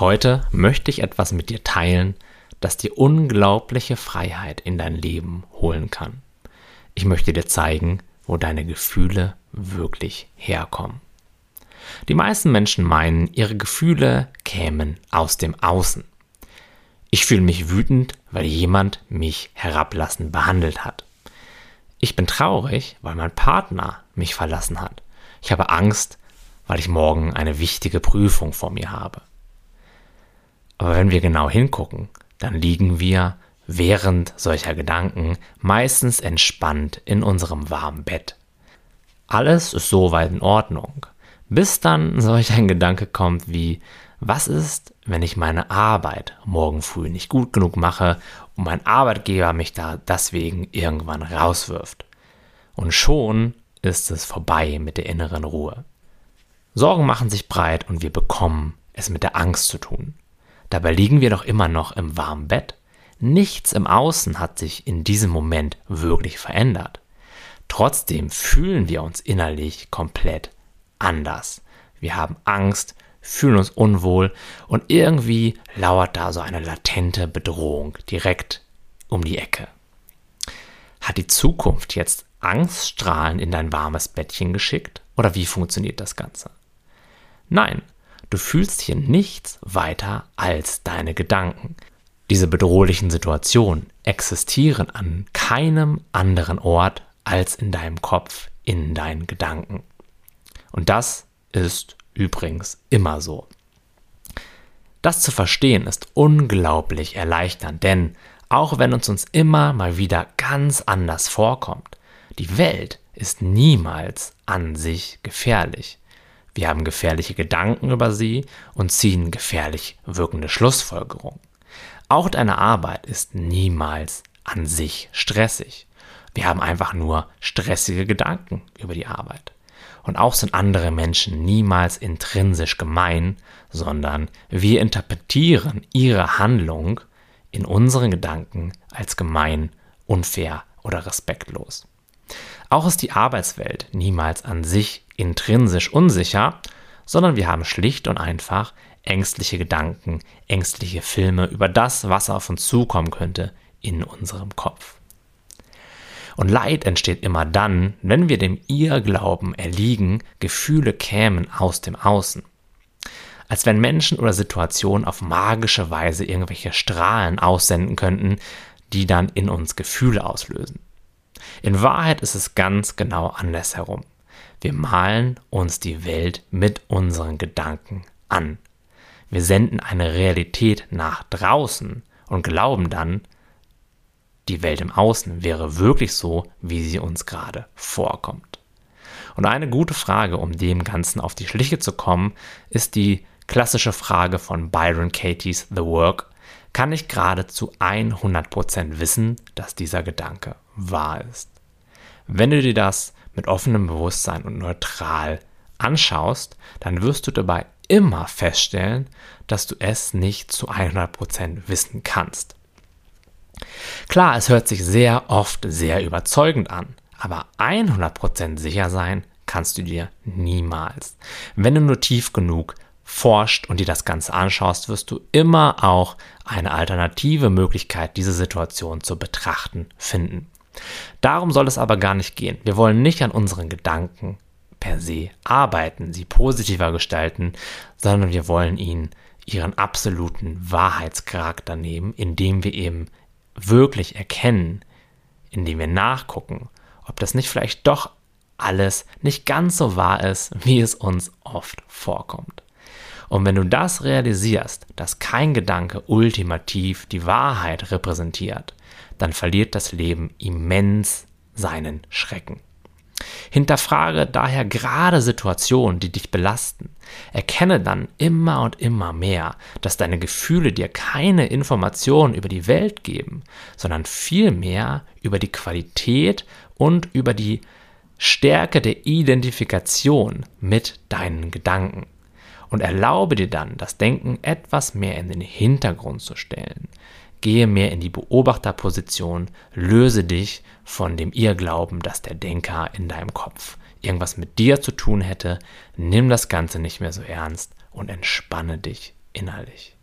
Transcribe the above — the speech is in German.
Heute möchte ich etwas mit dir teilen, das dir unglaubliche Freiheit in dein Leben holen kann. Ich möchte dir zeigen, wo deine Gefühle wirklich herkommen. Die meisten Menschen meinen, ihre Gefühle kämen aus dem Außen. Ich fühle mich wütend, weil jemand mich herablassend behandelt hat. Ich bin traurig, weil mein Partner mich verlassen hat. Ich habe Angst, weil ich morgen eine wichtige Prüfung vor mir habe. Aber wenn wir genau hingucken, dann liegen wir während solcher Gedanken meistens entspannt in unserem warmen Bett. Alles ist soweit in Ordnung, bis dann solch ein Gedanke kommt wie, was ist, wenn ich meine Arbeit morgen früh nicht gut genug mache und mein Arbeitgeber mich da deswegen irgendwann rauswirft? Und schon ist es vorbei mit der inneren Ruhe. Sorgen machen sich breit und wir bekommen es mit der Angst zu tun. Dabei liegen wir doch immer noch im warmen Bett. Nichts im Außen hat sich in diesem Moment wirklich verändert. Trotzdem fühlen wir uns innerlich komplett anders. Wir haben Angst, fühlen uns unwohl und irgendwie lauert da so eine latente Bedrohung direkt um die Ecke. Hat die Zukunft jetzt Angststrahlen in dein warmes Bettchen geschickt? Oder wie funktioniert das Ganze? Nein, Du fühlst hier nichts weiter als deine Gedanken. Diese bedrohlichen Situationen existieren an keinem anderen Ort als in deinem Kopf, in deinen Gedanken. Und das ist übrigens immer so. Das zu verstehen ist unglaublich erleichternd, denn auch wenn uns uns immer mal wieder ganz anders vorkommt, die Welt ist niemals an sich gefährlich. Wir haben gefährliche Gedanken über sie und ziehen gefährlich wirkende Schlussfolgerungen. Auch deine Arbeit ist niemals an sich stressig. Wir haben einfach nur stressige Gedanken über die Arbeit. Und auch sind andere Menschen niemals intrinsisch gemein, sondern wir interpretieren ihre Handlung in unseren Gedanken als gemein, unfair oder respektlos. Auch ist die Arbeitswelt niemals an sich intrinsisch unsicher, sondern wir haben schlicht und einfach ängstliche Gedanken, ängstliche Filme über das, was auf uns zukommen könnte, in unserem Kopf. Und Leid entsteht immer dann, wenn wir dem Irrglauben erliegen, Gefühle kämen aus dem Außen. Als wenn Menschen oder Situationen auf magische Weise irgendwelche Strahlen aussenden könnten, die dann in uns Gefühle auslösen. In Wahrheit ist es ganz genau andersherum. Wir malen uns die Welt mit unseren Gedanken an. Wir senden eine Realität nach draußen und glauben dann, die Welt im Außen wäre wirklich so, wie sie uns gerade vorkommt. Und eine gute Frage, um dem Ganzen auf die Schliche zu kommen, ist die klassische Frage von Byron Katie's The Work. Kann ich gerade zu 100% wissen, dass dieser Gedanke wahr ist? Wenn du dir das mit offenem Bewusstsein und neutral anschaust, dann wirst du dabei immer feststellen, dass du es nicht zu 100% wissen kannst. Klar, es hört sich sehr oft sehr überzeugend an, aber 100% sicher sein kannst du dir niemals. Wenn du nur tief genug forscht und dir das Ganze anschaust, wirst du immer auch eine alternative Möglichkeit, diese Situation zu betrachten, finden. Darum soll es aber gar nicht gehen. Wir wollen nicht an unseren Gedanken per se arbeiten, sie positiver gestalten, sondern wir wollen ihnen ihren absoluten Wahrheitscharakter nehmen, indem wir eben wirklich erkennen, indem wir nachgucken, ob das nicht vielleicht doch alles nicht ganz so wahr ist, wie es uns oft vorkommt. Und wenn du das realisierst, dass kein Gedanke ultimativ die Wahrheit repräsentiert, dann verliert das Leben immens seinen Schrecken. Hinterfrage daher gerade Situationen, die dich belasten. Erkenne dann immer und immer mehr, dass deine Gefühle dir keine Informationen über die Welt geben, sondern vielmehr über die Qualität und über die Stärke der Identifikation mit deinen Gedanken. Und erlaube dir dann, das Denken etwas mehr in den Hintergrund zu stellen. Gehe mehr in die Beobachterposition, löse dich von dem Irrglauben, dass der Denker in deinem Kopf irgendwas mit dir zu tun hätte, nimm das Ganze nicht mehr so ernst und entspanne dich innerlich.